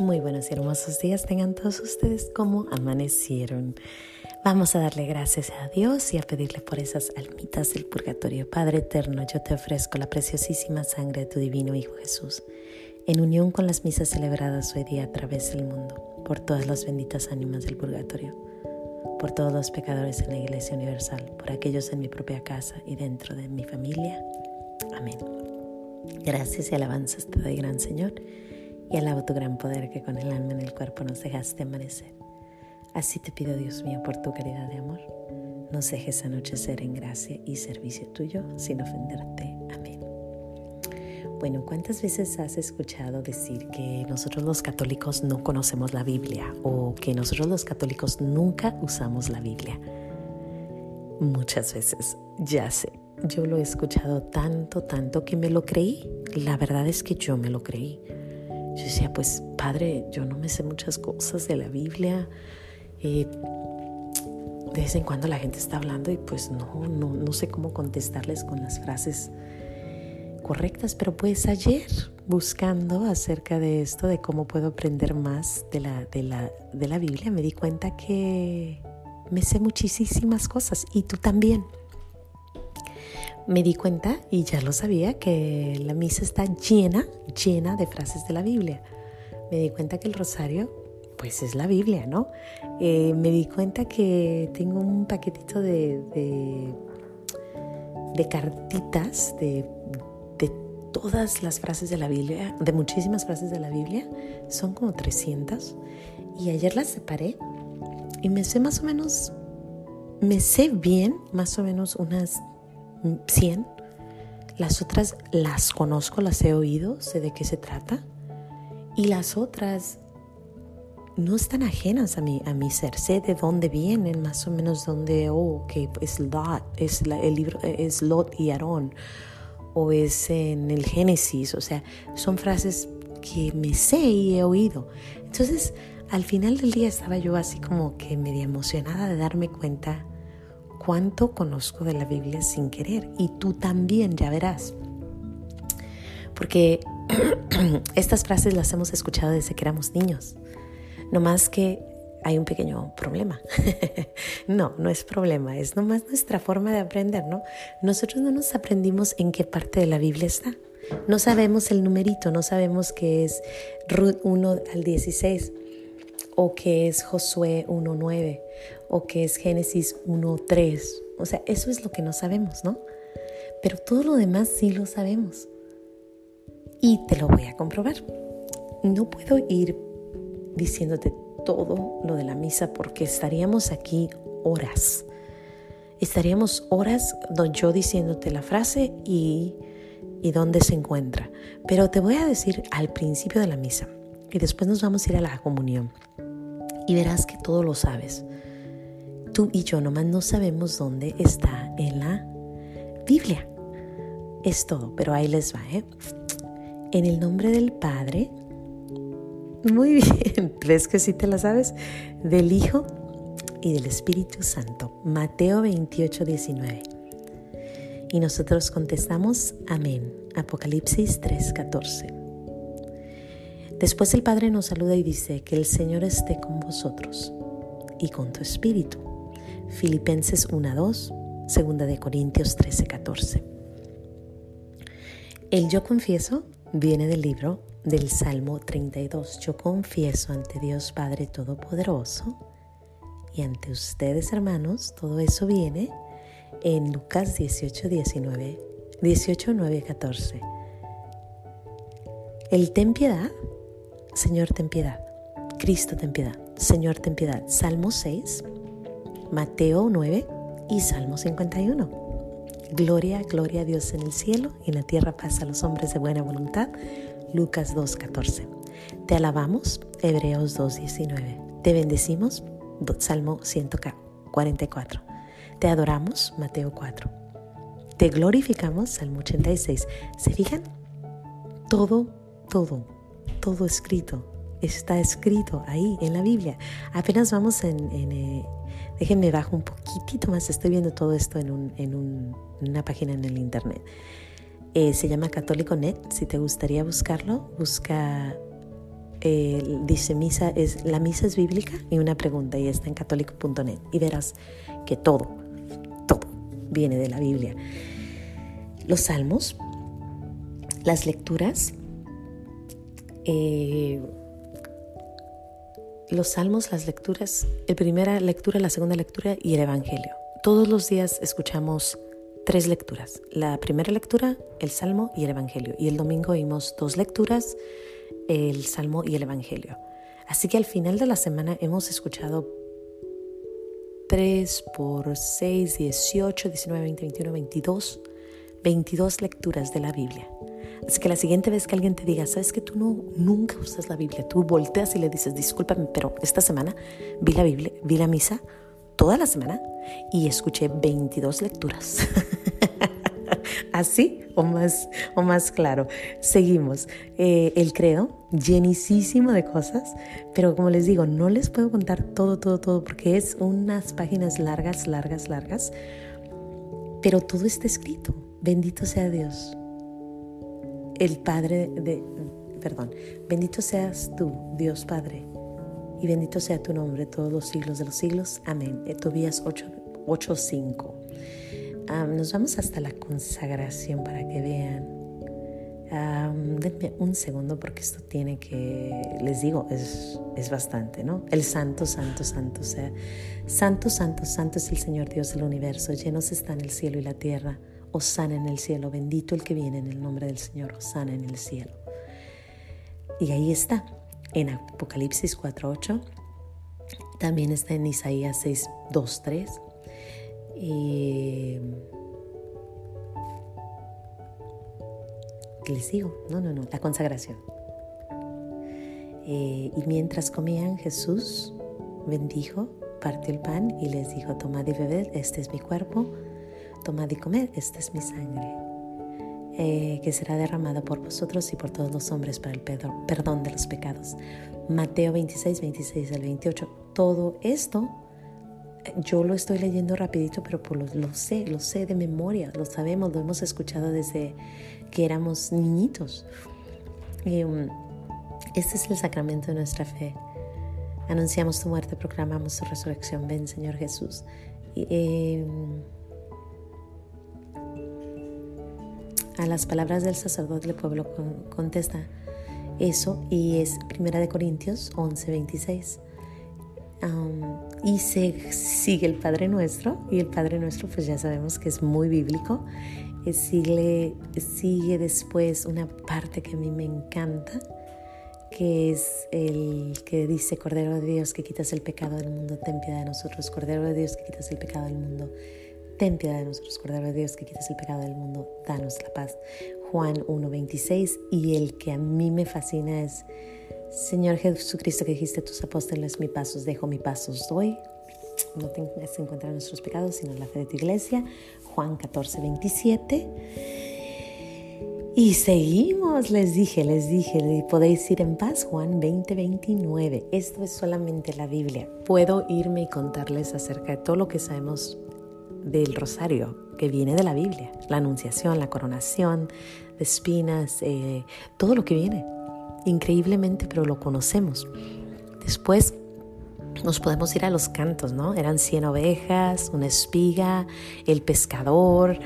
Muy buenos y hermosos días tengan todos ustedes como amanecieron. Vamos a darle gracias a Dios y a pedirle por esas almitas del purgatorio. Padre eterno, yo te ofrezco la preciosísima sangre de tu divino Hijo Jesús, en unión con las misas celebradas hoy día a través del mundo, por todas las benditas ánimas del purgatorio, por todos los pecadores en la Iglesia Universal, por aquellos en mi propia casa y dentro de mi familia. Amén. Gracias y alabanzas te doy, gran Señor y alabo tu gran poder que con el alma en el cuerpo nos dejaste amanecer. Así te pido, Dios mío, por tu caridad de amor, nos dejes anochecer en gracia y servicio tuyo sin ofenderte. Amén. Bueno, ¿cuántas veces has escuchado decir que nosotros los católicos no conocemos la Biblia o que nosotros los católicos nunca usamos la Biblia? Muchas veces, ya sé, yo lo he escuchado tanto, tanto que me lo creí. La verdad es que yo me lo creí. Yo decía, pues padre, yo no me sé muchas cosas de la Biblia. Eh, de vez en cuando la gente está hablando y pues no, no, no sé cómo contestarles con las frases correctas, pero pues ayer buscando acerca de esto, de cómo puedo aprender más de la, de la, de la Biblia, me di cuenta que me sé muchísimas cosas y tú también me di cuenta, y ya lo sabía, que la misa está llena, llena de frases de la Biblia. Me di cuenta que el rosario, pues es la Biblia, ¿no? Eh, me di cuenta que tengo un paquetito de, cartitas de, de todas las frases de la Biblia, de muchísimas frases de la Biblia, son como 300. Y ayer las separé y me sé más o menos, me sé bien más o menos unas 100. Las otras las conozco, las he oído, sé de qué se trata. Y las otras no están ajenas a mi, a mi ser. Sé de dónde vienen, más o menos dónde, oh, que es Lot, es el libro, es Lot y Aarón, o es en el Génesis. O sea, son frases que me sé y he oído. Entonces, al final del día estaba yo así como que media emocionada de darme cuenta cuánto conozco de la Biblia sin querer. Y tú también, ya verás. Porque estas frases las hemos escuchado desde que éramos niños. No más que hay un pequeño problema. no, no es problema, es nomás nuestra forma de aprender, ¿no? Nosotros no nos aprendimos en qué parte de la Biblia está. No sabemos el numerito, no sabemos qué es Ruth 1 al 16 o qué es Josué 1.9 o qué es Génesis 1.3. O sea, eso es lo que no sabemos, ¿no? Pero todo lo demás sí lo sabemos. Y te lo voy a comprobar. No puedo ir diciéndote todo lo de la misa porque estaríamos aquí horas. Estaríamos horas yo diciéndote la frase y, y dónde se encuentra. Pero te voy a decir al principio de la misa y después nos vamos a ir a la comunión y verás que todo lo sabes. Tú y yo nomás no sabemos dónde está en la Biblia. Es todo, pero ahí les va, ¿eh? En el nombre del Padre, muy bien, ¿ves que sí te la sabes? Del Hijo y del Espíritu Santo. Mateo 28, 19. Y nosotros contestamos, amén. Apocalipsis 3, 14. Después el Padre nos saluda y dice que el Señor esté con vosotros y con tu espíritu. Filipenses 1.2, segunda de Corintios 13.14. El yo confieso viene del libro del Salmo 32. Yo confieso ante Dios Padre Todopoderoso y ante ustedes hermanos, todo eso viene en Lucas 18, 19, 18, 9, 14. El ten piedad Señor, ten piedad. Cristo, ten piedad. Señor, ten piedad. Salmo 6, Mateo 9 y Salmo 51. Gloria, gloria a Dios en el cielo y en la tierra paz a los hombres de buena voluntad. Lucas 2.14. Te alabamos, Hebreos 2.19. Te bendecimos, Salmo 144. Te adoramos, Mateo 4. Te glorificamos, Salmo 86. ¿Se fijan? Todo, todo todo escrito, está escrito ahí en la Biblia. Apenas vamos en, eh, déjenme bajo un poquitito más, estoy viendo todo esto en, en, una página en el internet. Eh, se llama Católico Net, si te gustaría buscarlo, busca dice misa es la misa es bíblica y una pregunta y está en católico.net y verás que todo, todo viene de la Biblia. Los salmos, las lecturas, eh, los salmos, las lecturas, la primera lectura, la segunda lectura y el Evangelio. Todos los días escuchamos tres lecturas. La primera lectura, el Salmo y el Evangelio. Y el domingo oímos dos lecturas, el Salmo y el Evangelio. Así que al final de la semana hemos escuchado 3 por 6, 18, 19, 20, 21, 22, 22 lecturas de la Biblia. Así que la siguiente vez que alguien te diga, sabes que tú no, nunca usas la Biblia, tú volteas y le dices, discúlpame, pero esta semana vi la Biblia, vi la misa toda la semana y escuché 22 lecturas. Así o más, o más claro. Seguimos. Eh, el credo, llenísimo de cosas, pero como les digo, no les puedo contar todo, todo, todo, porque es unas páginas largas, largas, largas, pero todo está escrito. Bendito sea Dios, el Padre de, perdón, bendito seas tú, Dios Padre, y bendito sea tu nombre todos los siglos de los siglos. Amén. Tobías 8.5. nos vamos hasta la consagración para que vean. denme un segundo porque esto tiene que, les digo, es, es bastante, ¿no? El santo, santo, santo, sea, santo, santo, santo es el Señor Dios del universo, llenos están el cielo y la tierra, sana en el cielo, bendito el que viene en el nombre del Señor, sana en el cielo. Y ahí está, en Apocalipsis 4.8, también está en Isaías 6.2.3. Y... ¿Qué les digo? No, no, no, la consagración. Eh, y mientras comían, Jesús bendijo, partió el pan y les dijo, tomad y bebed, este es mi cuerpo, tomad y comed, esta es mi sangre. Eh, que será derramada por vosotros y por todos los hombres para el perdón de los pecados. Mateo 26, 26 al 28. Todo esto yo lo estoy leyendo rapidito, pero por lo, sé, lo sé de memoria, lo sabemos, lo hemos escuchado desde que éramos niñitos. Um, este es el sacramento de nuestra fe. Anunciamos tu muerte, proclamamos tu resurrección. Ven, Señor Jesús. Y, em, a las palabras del sacerdote el pueblo contesta eso y es Primera de Corintios 11, 26. y se sigue el Padre Nuestro y el Padre Nuestro pues ya sabemos que es muy bíblico. Eh, sigue, sigue después una parte que a mí me encanta, que es el que dice, Cordero de Dios que quitas el pecado del mundo, ten piedad de nosotros. Cordero de Dios que quitas el pecado del mundo, ten piedad de nosotros. Cordero de Dios que quitas el pecado del mundo, danos la paz. Juan 1.26 y el que a mí me fascina es, Señor Jesucristo que dijiste a tus apóstoles, mi pasos dejo, mi pasos doy. No tengas en cuenta nuestros pecados, sino la fe de tu iglesia. Juan 14.27. Y seguimos, les dije, les dije, podéis ir en paz, Juan 20, Esto es solamente la Biblia. Puedo irme y contarles acerca de todo lo que sabemos del rosario, que viene de la Biblia, la anunciación, la coronación de espinas, eh, todo lo que viene. Increíblemente, pero lo conocemos. Después nos podemos ir a los cantos, ¿no? Eran 100 ovejas, una espiga, el pescador.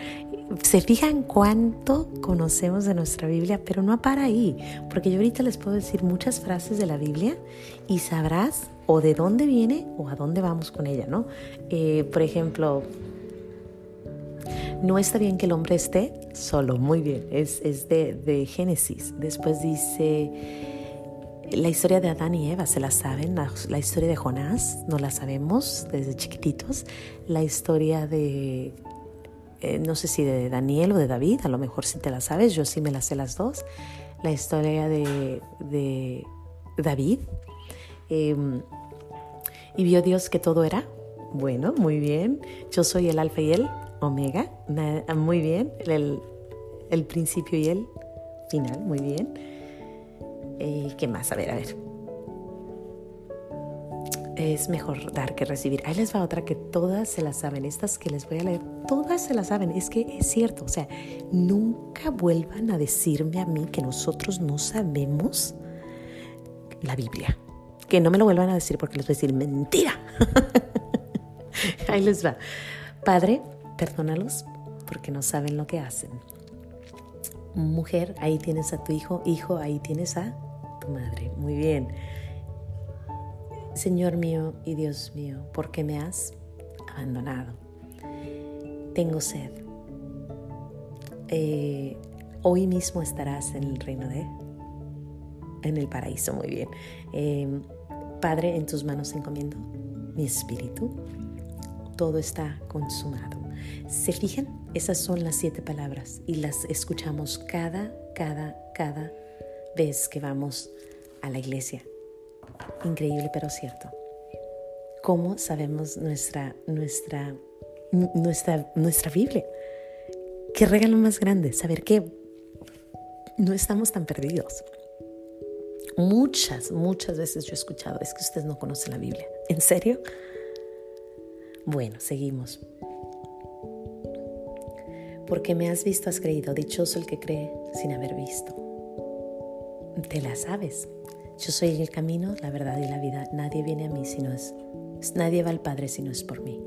Se fijan cuánto conocemos de nuestra Biblia, pero no para ahí, porque yo ahorita les puedo decir muchas frases de la Biblia y sabrás o de dónde viene o a dónde vamos con ella, ¿no? Eh, por ejemplo, no está bien que el hombre esté solo, muy bien, es, de, Génesis. Después dice, la historia de Adán y Eva, ¿se la saben? La, historia de Jonás, no la sabemos desde chiquititos. La historia de, eh, no sé si de Daniel o de David, a lo mejor si te la sabes, yo sí me las sé las dos. La historia de, David. Em, y vio Dios que todo era bueno, muy bien. Yo soy el alfa y el omega, muy bien, el, principio y el final, muy bien. Eh, ¿Qué más? A ver, a ver. Es mejor dar que recibir. Ahí les va otra que todas se la saben. Estas que les voy a leer, todas se la saben. Es que es cierto. O sea, nunca vuelvan a decirme a mí que nosotros no sabemos la Biblia. Que no me lo vuelvan a decir porque les voy a decir mentira. Ahí les va. Padre, perdónalos porque no saben lo que hacen. Mujer, ahí tienes a tu hijo. Hijo, ahí tienes a tu madre. Muy bien. Señor mío y Dios mío, ¿por qué me has abandonado? Tengo sed. Eh, hoy mismo estarás en el reino de... En el paraíso, muy bien. Eh, Padre, en tus manos encomiendo mi espíritu. Todo está consumado. ¿Se fijan? Esas son las siete palabras y las escuchamos cada, cada, cada vez que vamos a la iglesia. Increíble pero cierto. ¿Cómo sabemos nuestra, nuestra, nuestra, nuestra Biblia? Qué regalo más grande, saber que no estamos tan perdidos. Muchas, muchas veces yo he escuchado, es que ustedes no conocen la Biblia. ¿En serio? Bueno, seguimos. Porque me has visto, has creído. Dichoso el que cree sin haber visto. Te la sabes. Yo soy el camino, la verdad y la vida. Nadie viene a mí si no es. Nadie va al Padre si no es por mí.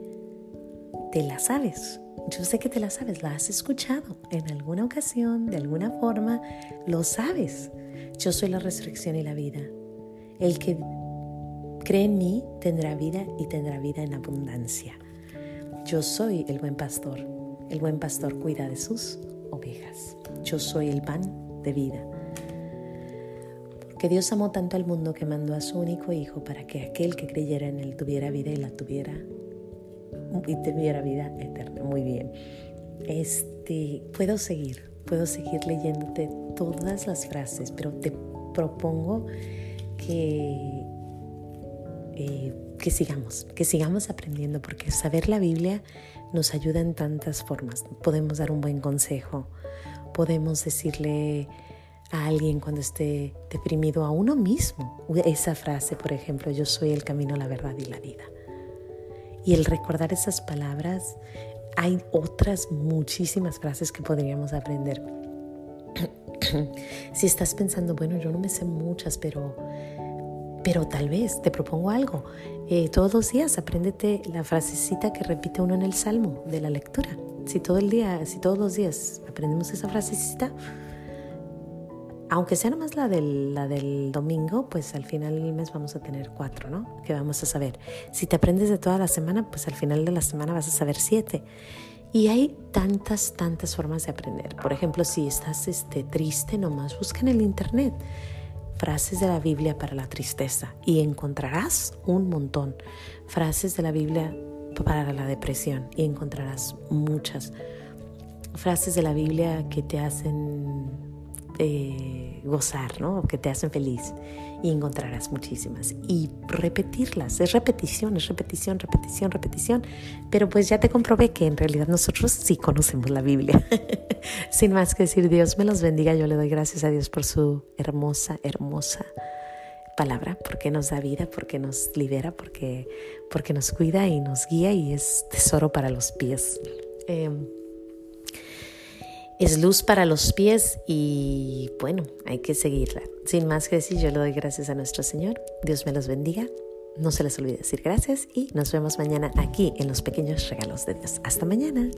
Te la sabes. Yo sé que te la sabes, la has escuchado en alguna ocasión, de alguna forma, lo sabes. Yo soy la resurrección y la vida. El que cree en mí tendrá vida y tendrá vida en abundancia. Yo soy el buen pastor. El buen pastor cuida de sus ovejas. Yo soy el pan de vida. Que Dios amó tanto al mundo que mandó a su único Hijo para que aquel que creyera en Él tuviera vida y la tuviera y tuviera vida eterna. Muy bien. Este, puedo seguir, puedo seguir leyéndote todas las frases, pero te propongo que, eh, que sigamos, que sigamos aprendiendo, porque saber la Biblia nos ayuda en tantas formas. Podemos dar un buen consejo, podemos decirle a alguien cuando esté deprimido, a uno mismo. Esa frase, por ejemplo, yo soy el camino, la verdad y la vida. Y el recordar esas palabras, hay otras muchísimas frases que podríamos aprender. si estás pensando, bueno, yo no me sé muchas, pero, pero tal vez te propongo algo. Eh, todos los días apréndete la frasecita que repite uno en el salmo de la lectura. Si todo el día, si todos los días aprendemos esa frasecita, aunque sea nomás la del, la del domingo, pues al final del mes vamos a tener cuatro, ¿no? Que vamos a saber. Si te aprendes de toda la semana, pues al final de la semana vas a saber siete. Y hay tantas, tantas formas de aprender. Por ejemplo, si estás este, triste, nomás busca en el internet frases de la Biblia para la tristeza y encontrarás un montón. Frases de la Biblia para la depresión y encontrarás muchas. Frases de la Biblia que te hacen eh, gozar, ¿no? que te hacen feliz y encontrarás muchísimas. Y repetirlas, es repetición, es repetición, repetición, repetición. Pero pues ya te comprobé que en realidad nosotros sí conocemos la Biblia. Sin más que decir, Dios me los bendiga, yo le doy gracias a Dios por su hermosa, hermosa palabra, porque nos da vida, porque nos libera, porque, porque nos cuida y nos guía y es tesoro para los pies. Em, es luz para los pies y bueno, hay que seguirla. Sin más que decir, yo le doy gracias a nuestro Señor. Dios me los bendiga. No se les olvide decir gracias y nos vemos mañana aquí en los pequeños regalos de Dios. Hasta mañana.